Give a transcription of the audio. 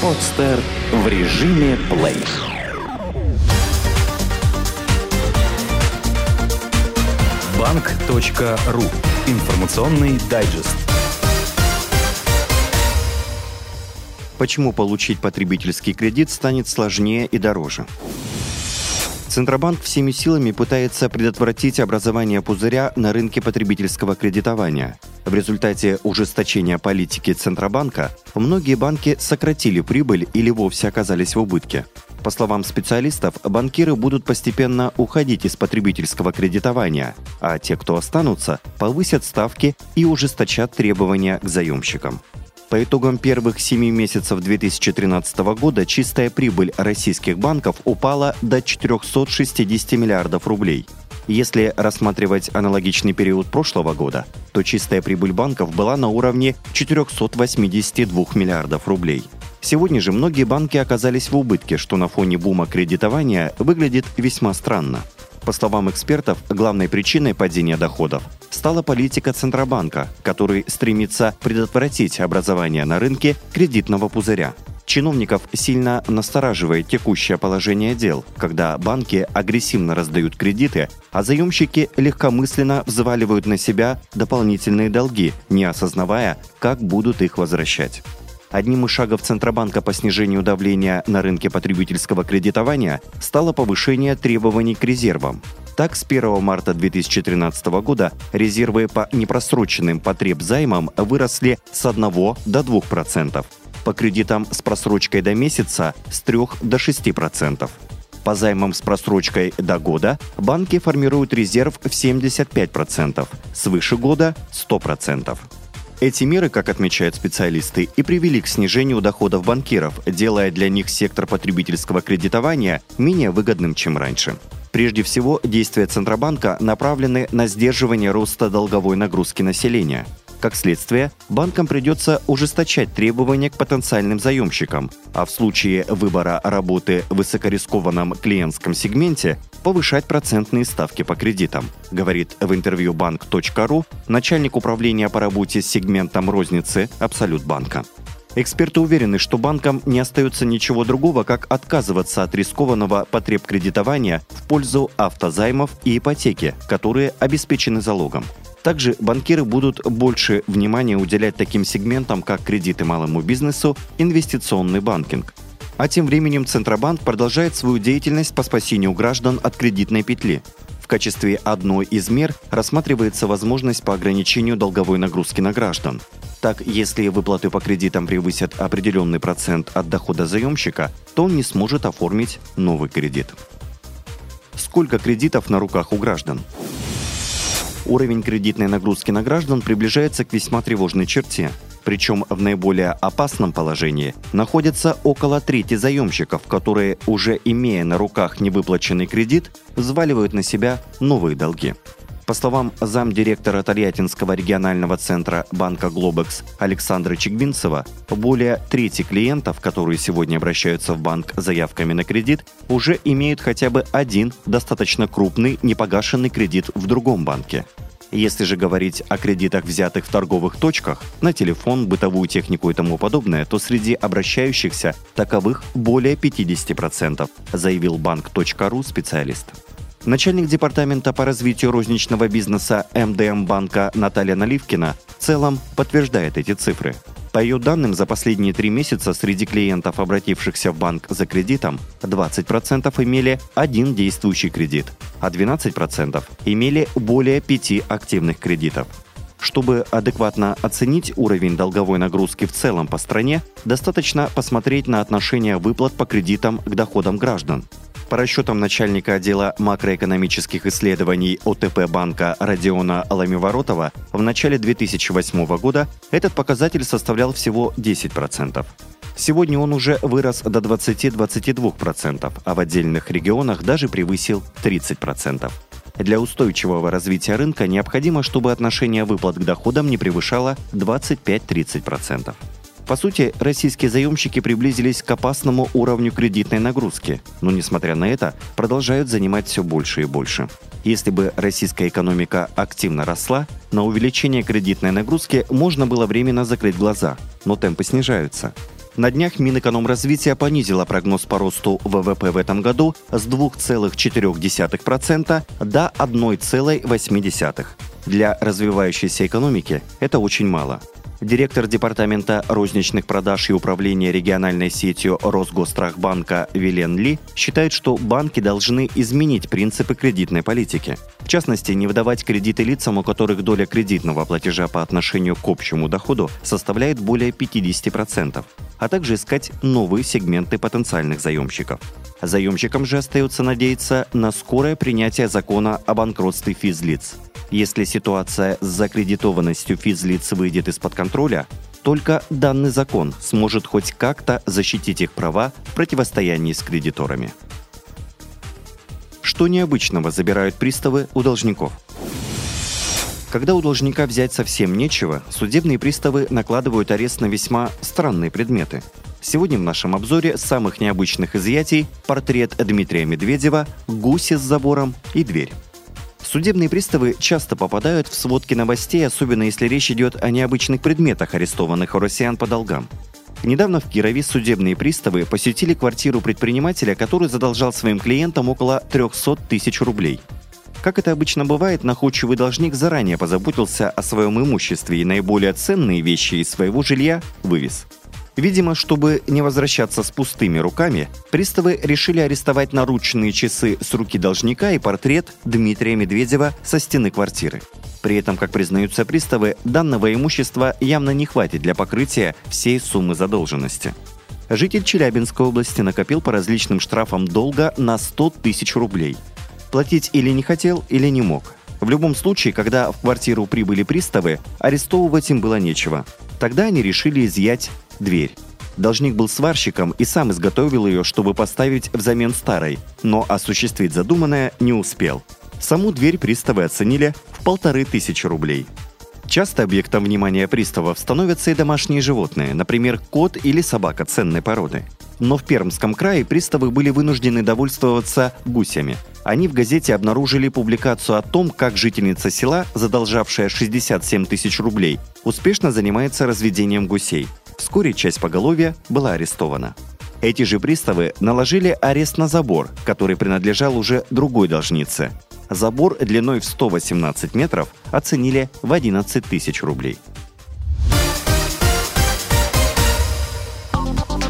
Подстер в режиме плей. Банк.ру. Информационный дайджест. Почему получить потребительский кредит станет сложнее и дороже? Центробанк всеми силами пытается предотвратить образование пузыря на рынке потребительского кредитования. В результате ужесточения политики Центробанка многие банки сократили прибыль или вовсе оказались в убытке. По словам специалистов, банкиры будут постепенно уходить из потребительского кредитования, а те, кто останутся, повысят ставки и ужесточат требования к заемщикам. По итогам первых 7 месяцев 2013 года чистая прибыль российских банков упала до 460 миллиардов рублей. Если рассматривать аналогичный период прошлого года, то чистая прибыль банков была на уровне 482 миллиардов рублей. Сегодня же многие банки оказались в убытке, что на фоне бума кредитования выглядит весьма странно. По словам экспертов, главной причиной падения доходов стала политика Центробанка, который стремится предотвратить образование на рынке кредитного пузыря. Чиновников сильно настораживает текущее положение дел, когда банки агрессивно раздают кредиты, а заемщики легкомысленно взваливают на себя дополнительные долги, не осознавая, как будут их возвращать. Одним из шагов Центробанка по снижению давления на рынке потребительского кредитования стало повышение требований к резервам. Так, с 1 марта 2013 года резервы по непросроченным потребзаймам выросли с 1 до 2%, по кредитам с просрочкой до месяца с 3 до 6%. По займам с просрочкой до года банки формируют резерв в 75%, свыше года – 100%. Эти меры, как отмечают специалисты, и привели к снижению доходов банкиров, делая для них сектор потребительского кредитования менее выгодным, чем раньше. Прежде всего, действия Центробанка направлены на сдерживание роста долговой нагрузки населения. Как следствие, банкам придется ужесточать требования к потенциальным заемщикам, а в случае выбора работы в высокорискованном клиентском сегменте повышать процентные ставки по кредитам, говорит в интервью банк.ру начальник управления по работе с сегментом розницы Абсолют банка. Эксперты уверены, что банкам не остается ничего другого, как отказываться от рискованного потреб кредитования в пользу автозаймов и ипотеки, которые обеспечены залогом. Также банкиры будут больше внимания уделять таким сегментам, как кредиты малому бизнесу, инвестиционный банкинг. А тем временем Центробанк продолжает свою деятельность по спасению граждан от кредитной петли. В качестве одной из мер рассматривается возможность по ограничению долговой нагрузки на граждан. Так, если выплаты по кредитам превысят определенный процент от дохода заемщика, то он не сможет оформить новый кредит. Сколько кредитов на руках у граждан? Уровень кредитной нагрузки на граждан приближается к весьма тревожной черте – причем в наиболее опасном положении находятся около трети заемщиков, которые, уже имея на руках невыплаченный кредит, взваливают на себя новые долги. По словам замдиректора Тольяттинского регионального центра банка «Глобекс» Александра Чигбинцева, более трети клиентов, которые сегодня обращаются в банк с заявками на кредит, уже имеют хотя бы один достаточно крупный непогашенный кредит в другом банке. Если же говорить о кредитах, взятых в торговых точках, на телефон, бытовую технику и тому подобное, то среди обращающихся таковых более 50%, заявил банк.ру специалист. Начальник департамента по развитию розничного бизнеса МДМ банка Наталья Наливкина в целом подтверждает эти цифры. По ее данным, за последние три месяца среди клиентов, обратившихся в банк за кредитом, 20% имели один действующий кредит, а 12% имели более пяти активных кредитов. Чтобы адекватно оценить уровень долговой нагрузки в целом по стране, достаточно посмотреть на отношение выплат по кредитам к доходам граждан. По расчетам начальника отдела макроэкономических исследований ОТП банка Родиона Ламиворотова, в начале 2008 года этот показатель составлял всего 10%. Сегодня он уже вырос до 20-22%, а в отдельных регионах даже превысил 30%. Для устойчивого развития рынка необходимо, чтобы отношение выплат к доходам не превышало 25-30%. По сути, российские заемщики приблизились к опасному уровню кредитной нагрузки, но, несмотря на это, продолжают занимать все больше и больше. Если бы российская экономика активно росла, на увеличение кредитной нагрузки можно было временно закрыть глаза, но темпы снижаются. На днях Минэкономразвития понизила прогноз по росту ВВП в этом году с 2,4% до 1,8%. Для развивающейся экономики это очень мало – Директор Департамента розничных продаж и управления региональной сетью Росгострахбанка Вилен Ли считает, что банки должны изменить принципы кредитной политики. В частности, не выдавать кредиты лицам, у которых доля кредитного платежа по отношению к общему доходу составляет более 50%, а также искать новые сегменты потенциальных заемщиков. Заемщикам же остается надеяться на скорое принятие закона о банкротстве физлиц – если ситуация с закредитованностью физлиц выйдет из-под контроля, только данный закон сможет хоть как-то защитить их права в противостоянии с кредиторами. Что необычного забирают приставы у должников? Когда у должника взять совсем нечего, судебные приставы накладывают арест на весьма странные предметы. Сегодня в нашем обзоре самых необычных изъятий портрет Дмитрия Медведева, гуси с забором и дверь. Судебные приставы часто попадают в сводки новостей, особенно если речь идет о необычных предметах, арестованных у россиян по долгам. Недавно в Кирове судебные приставы посетили квартиру предпринимателя, который задолжал своим клиентам около 300 тысяч рублей. Как это обычно бывает, находчивый должник заранее позаботился о своем имуществе и наиболее ценные вещи из своего жилья вывез – Видимо, чтобы не возвращаться с пустыми руками, приставы решили арестовать наручные часы с руки должника и портрет Дмитрия Медведева со стены квартиры. При этом, как признаются приставы, данного имущества явно не хватит для покрытия всей суммы задолженности. Житель Челябинской области накопил по различным штрафам долга на 100 тысяч рублей. Платить или не хотел, или не мог. В любом случае, когда в квартиру прибыли приставы, арестовывать им было нечего. Тогда они решили изъять дверь. Должник был сварщиком и сам изготовил ее, чтобы поставить взамен старой, но осуществить задуманное не успел. Саму дверь приставы оценили в полторы тысячи рублей. Часто объектом внимания приставов становятся и домашние животные, например, кот или собака ценной породы. Но в Пермском крае приставы были вынуждены довольствоваться гусями. Они в газете обнаружили публикацию о том, как жительница села, задолжавшая 67 тысяч рублей, успешно занимается разведением гусей. Вскоре часть поголовья была арестована. Эти же приставы наложили арест на забор, который принадлежал уже другой должнице. Забор длиной в 118 метров оценили в 11 тысяч рублей.